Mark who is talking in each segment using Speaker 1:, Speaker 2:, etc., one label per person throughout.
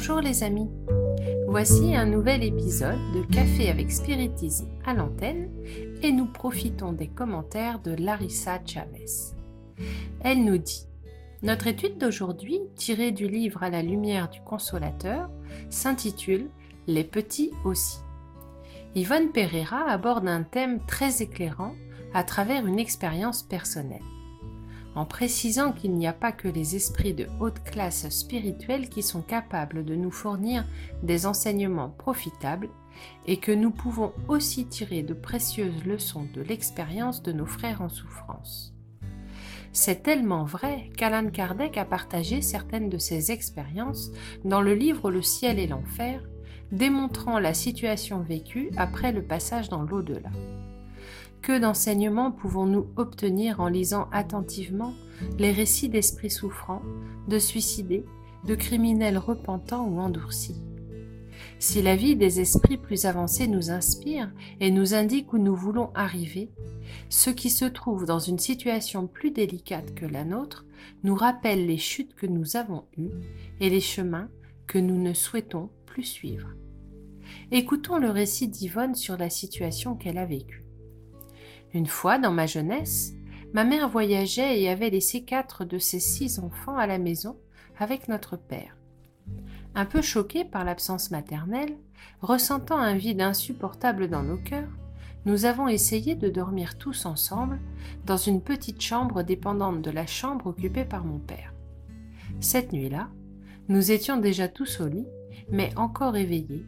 Speaker 1: Bonjour les amis. Voici un nouvel épisode de Café avec Spiritisme à l'antenne et nous profitons des commentaires de Larissa Chavez. Elle nous dit Notre étude d'aujourd'hui, tirée du livre À la lumière du consolateur, s'intitule Les petits aussi. Yvonne Pereira aborde un thème très éclairant à travers une expérience personnelle en précisant qu'il n'y a pas que les esprits de haute classe spirituelle qui sont capables de nous fournir des enseignements profitables et que nous pouvons aussi tirer de précieuses leçons de l'expérience de nos frères en souffrance. C'est tellement vrai qu'Alan Kardec a partagé certaines de ses expériences dans le livre Le ciel et l'enfer, démontrant la situation vécue après le passage dans l'au-delà. Que d'enseignements pouvons-nous obtenir en lisant attentivement les récits d'esprits souffrants, de suicidés, de criminels repentants ou endurcis Si la vie des esprits plus avancés nous inspire et nous indique où nous voulons arriver, ceux qui se trouvent dans une situation plus délicate que la nôtre nous rappellent les chutes que nous avons eues et les chemins que nous ne souhaitons plus suivre. Écoutons le récit d'Yvonne sur la situation qu'elle a vécue. Une fois, dans ma jeunesse, ma mère voyageait et avait laissé quatre de ses six enfants à la maison avec notre père. Un peu choqués par l'absence maternelle, ressentant un vide insupportable dans nos cœurs, nous avons essayé de dormir tous ensemble dans une petite chambre dépendante de la chambre occupée par mon père. Cette nuit-là, nous étions déjà tous au lit, mais encore éveillés,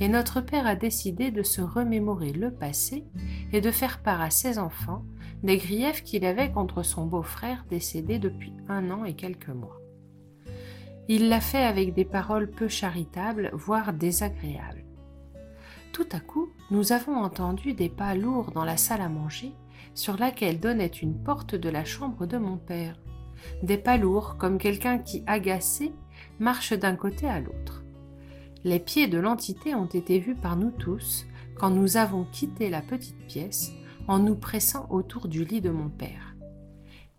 Speaker 1: et notre père a décidé de se remémorer le passé et de faire part à ses enfants des griefs qu'il avait contre son beau-frère décédé depuis un an et quelques mois. Il l'a fait avec des paroles peu charitables, voire désagréables. Tout à coup, nous avons entendu des pas lourds dans la salle à manger, sur laquelle donnait une porte de la chambre de mon père. Des pas lourds comme quelqu'un qui, agacé, marche d'un côté à l'autre. Les pieds de l'entité ont été vus par nous tous quand nous avons quitté la petite pièce en nous pressant autour du lit de mon père.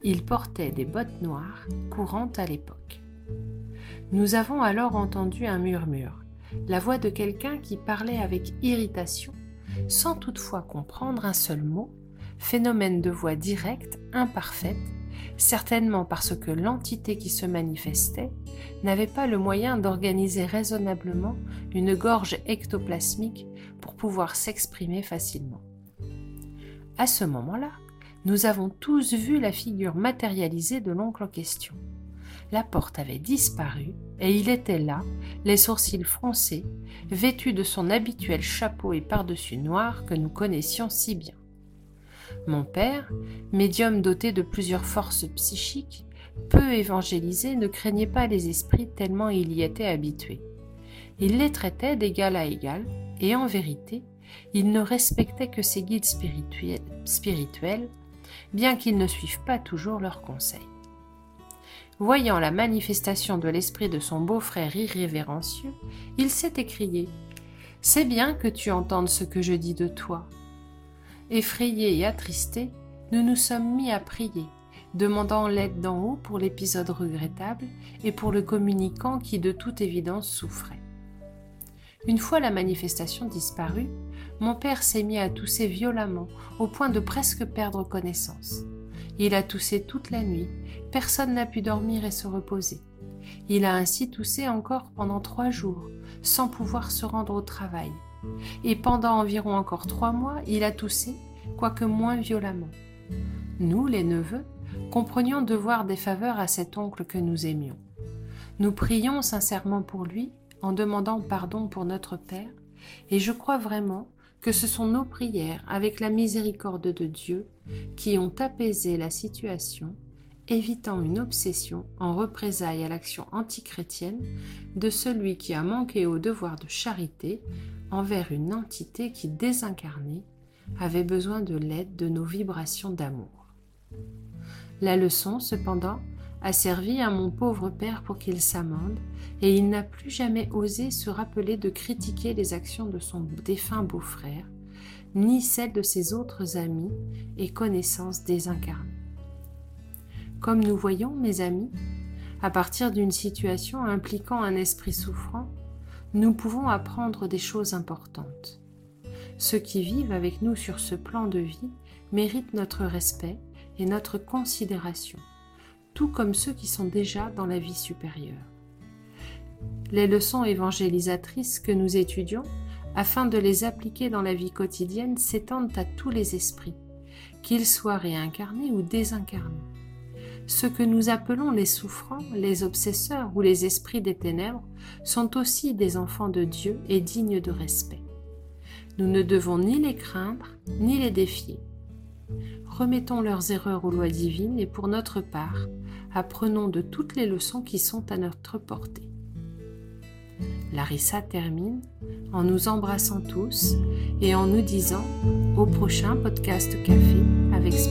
Speaker 1: Il portait des bottes noires, courantes à l'époque. Nous avons alors entendu un murmure, la voix de quelqu'un qui parlait avec irritation, sans toutefois comprendre un seul mot, phénomène de voix directe, imparfaite, certainement parce que l'entité qui se manifestait n'avait pas le moyen d'organiser raisonnablement une gorge ectoplasmique pour pouvoir s'exprimer facilement. À ce moment-là, nous avons tous vu la figure matérialisée de l'oncle en question. La porte avait disparu et il était là, les sourcils froncés, vêtu de son habituel chapeau et pardessus noir que nous connaissions si bien. Mon père, médium doté de plusieurs forces psychiques, peu évangélisé, ne craignait pas les esprits tellement il y était habitué. Il les traitait d'égal à égal, et en vérité, il ne respectait que ses guides spirituels, bien qu'ils ne suivent pas toujours leurs conseils. Voyant la manifestation de l'esprit de son beau-frère irrévérencieux, il s'est écrié C'est bien que tu entendes ce que je dis de toi, Effrayés et attristés, nous nous sommes mis à prier, demandant l'aide d'en haut pour l'épisode regrettable et pour le communicant qui de toute évidence souffrait. Une fois la manifestation disparue, mon père s'est mis à tousser violemment, au point de presque perdre connaissance. Il a toussé toute la nuit, personne n'a pu dormir et se reposer. Il a ainsi toussé encore pendant trois jours, sans pouvoir se rendre au travail, et pendant environ encore trois mois, il a toussé, quoique moins violemment. Nous, les neveux, comprenions devoir des faveurs à cet oncle que nous aimions. Nous prions sincèrement pour lui, en demandant pardon pour notre Père, et je crois vraiment que ce sont nos prières, avec la miséricorde de Dieu, qui ont apaisé la situation, évitant une obsession en représailles à l'action antichrétienne de celui qui a manqué au devoir de charité envers une entité qui, désincarnée, avait besoin de l'aide de nos vibrations d'amour. La leçon, cependant, a servi à mon pauvre père pour qu'il s'amende, et il n'a plus jamais osé se rappeler de critiquer les actions de son défunt beau-frère, ni celles de ses autres amis et connaissances désincarnées. Comme nous voyons, mes amis, à partir d'une situation impliquant un esprit souffrant, nous pouvons apprendre des choses importantes. Ceux qui vivent avec nous sur ce plan de vie méritent notre respect et notre considération, tout comme ceux qui sont déjà dans la vie supérieure. Les leçons évangélisatrices que nous étudions, afin de les appliquer dans la vie quotidienne, s'étendent à tous les esprits, qu'ils soient réincarnés ou désincarnés. Ceux que nous appelons les souffrants, les obsesseurs ou les esprits des ténèbres sont aussi des enfants de Dieu et dignes de respect. Nous ne devons ni les craindre, ni les défier. Remettons leurs erreurs aux lois divines et pour notre part, apprenons de toutes les leçons qui sont à notre portée. Larissa termine en nous embrassant tous et en nous disant au prochain podcast café avec.